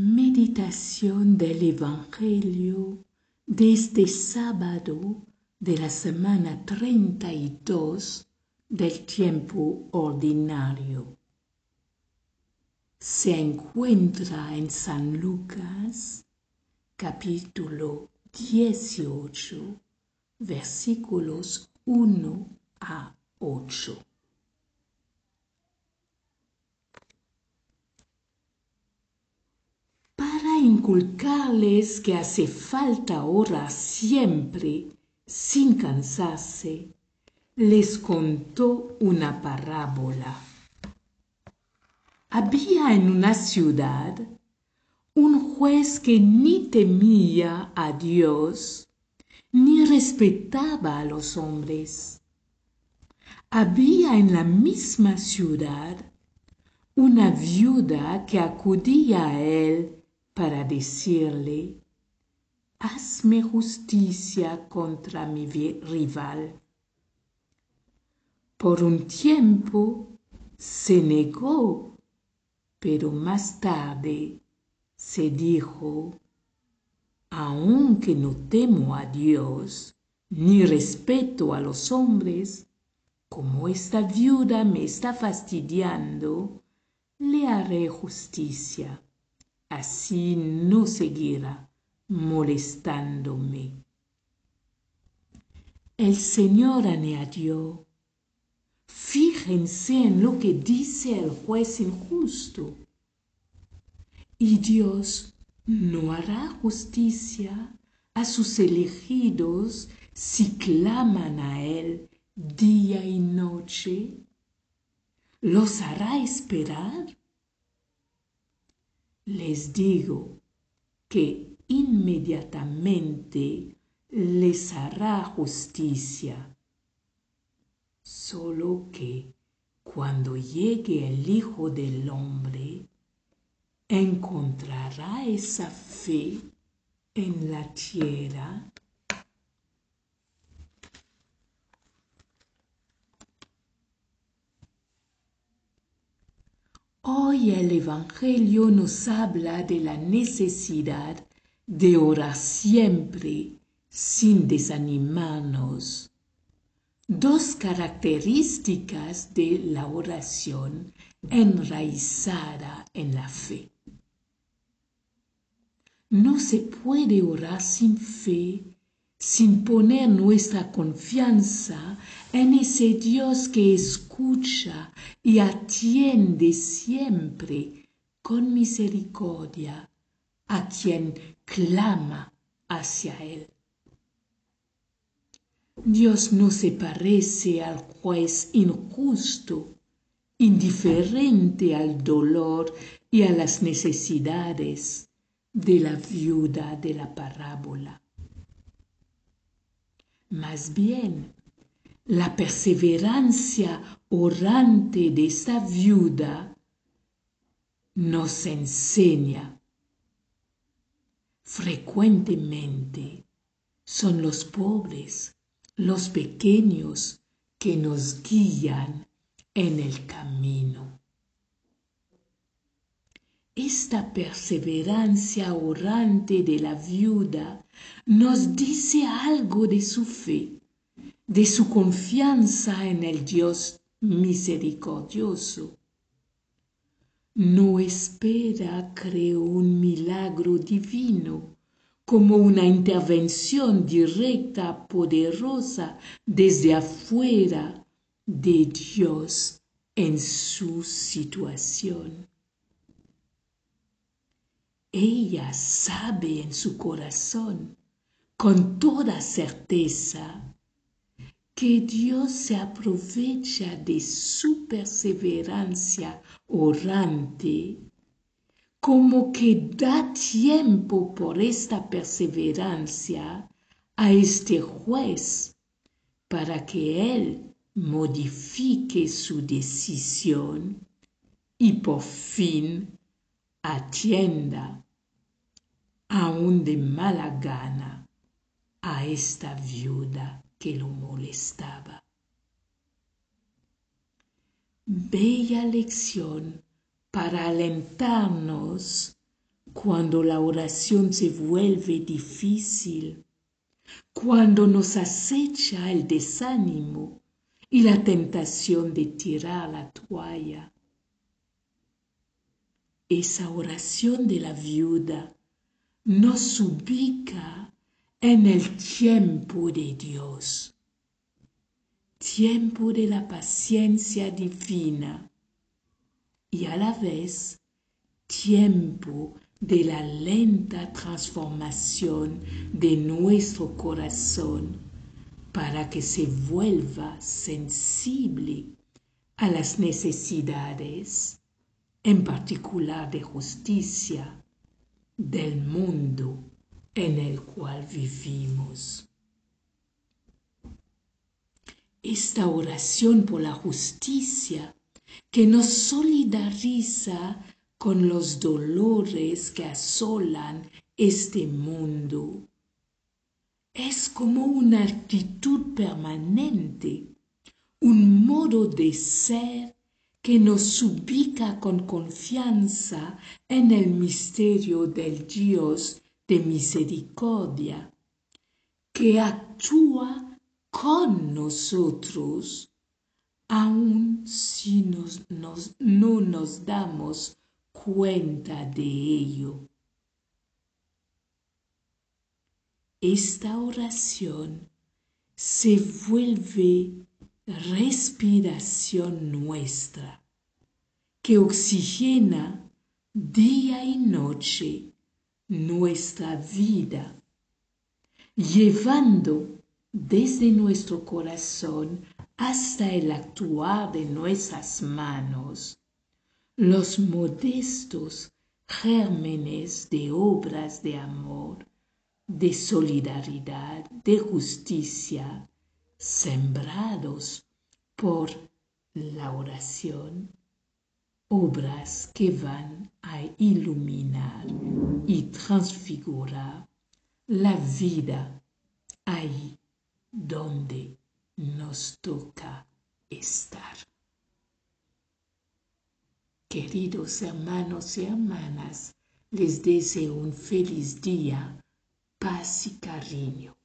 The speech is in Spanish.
Meditación del Evangelio de este sábado de la semana 32 del tiempo ordinario. Se encuentra en San Lucas capítulo 18 versículos 1 a 8. Inculcarles que hace falta orar siempre sin cansarse, les contó una parábola. Había en una ciudad un juez que ni temía a Dios ni respetaba a los hombres. Había en la misma ciudad una viuda que acudía a él para decirle, hazme justicia contra mi rival. Por un tiempo se negó, pero más tarde se dijo, aunque no temo a Dios, ni respeto a los hombres, como esta viuda me está fastidiando, le haré justicia así no seguirá molestándome. El Señor añadió, fíjense en lo que dice el juez injusto. Y Dios no hará justicia a sus elegidos si claman a Él día y noche. ¿Los hará esperar? Les digo que inmediatamente les hará justicia. Solo que cuando llegue el Hijo del Hombre, encontrará esa fe en la tierra El Evangelio nos habla de la necesidad de orar siempre sin desanimarnos. Dos características de la oración enraizada en la fe. No se puede orar sin fe sin poner nuestra confianza en ese Dios que escucha y atiende siempre con misericordia a quien clama hacia Él. Dios no se parece al juez injusto, indiferente al dolor y a las necesidades de la viuda de la parábola. Más bien, la perseverancia orante de esta viuda nos enseña. Frecuentemente son los pobres, los pequeños, que nos guían en el camino. Esta perseverancia orante de la viuda nos dice algo de su fe, de su confianza en el Dios misericordioso. No espera, creo, un milagro divino, como una intervención directa, poderosa, desde afuera de Dios en su situación. Ella sabe en su corazón, con toda certeza, que Dios se aprovecha de su perseverancia orante, como que da tiempo por esta perseverancia a este juez para que él modifique su decisión y por fin atienda aún de mala gana a esta viuda que lo molestaba. Bella lección para alentarnos cuando la oración se vuelve difícil, cuando nos acecha el desánimo y la tentación de tirar la toalla. Esa oración de la viuda nos ubica en el tiempo de Dios, tiempo de la paciencia divina. Y a la vez tiempo de la lenta transformación de nuestro corazón para que se vuelva sensible a las necesidades, en particular de justicia, del mundo en el cual vivimos. Esta oración por la justicia que nos solidariza con los dolores que asolan este mundo. Es como una actitud permanente, un modo de ser que nos ubica con confianza en el misterio del Dios de misericordia, que actúa con nosotros, aun si no nos damos cuenta de ello. Esta oración se vuelve respiración nuestra, que oxigena día y noche nuestra vida, llevando desde nuestro corazón hasta el actuar de nuestras manos los modestos gérmenes de obras de amor, de solidaridad, de justicia, sembrados por la oración, obras que van a iluminar y transfigurar la vida ahí donde nos toca estar. Queridos hermanos y hermanas, les deseo un feliz día, paz y cariño.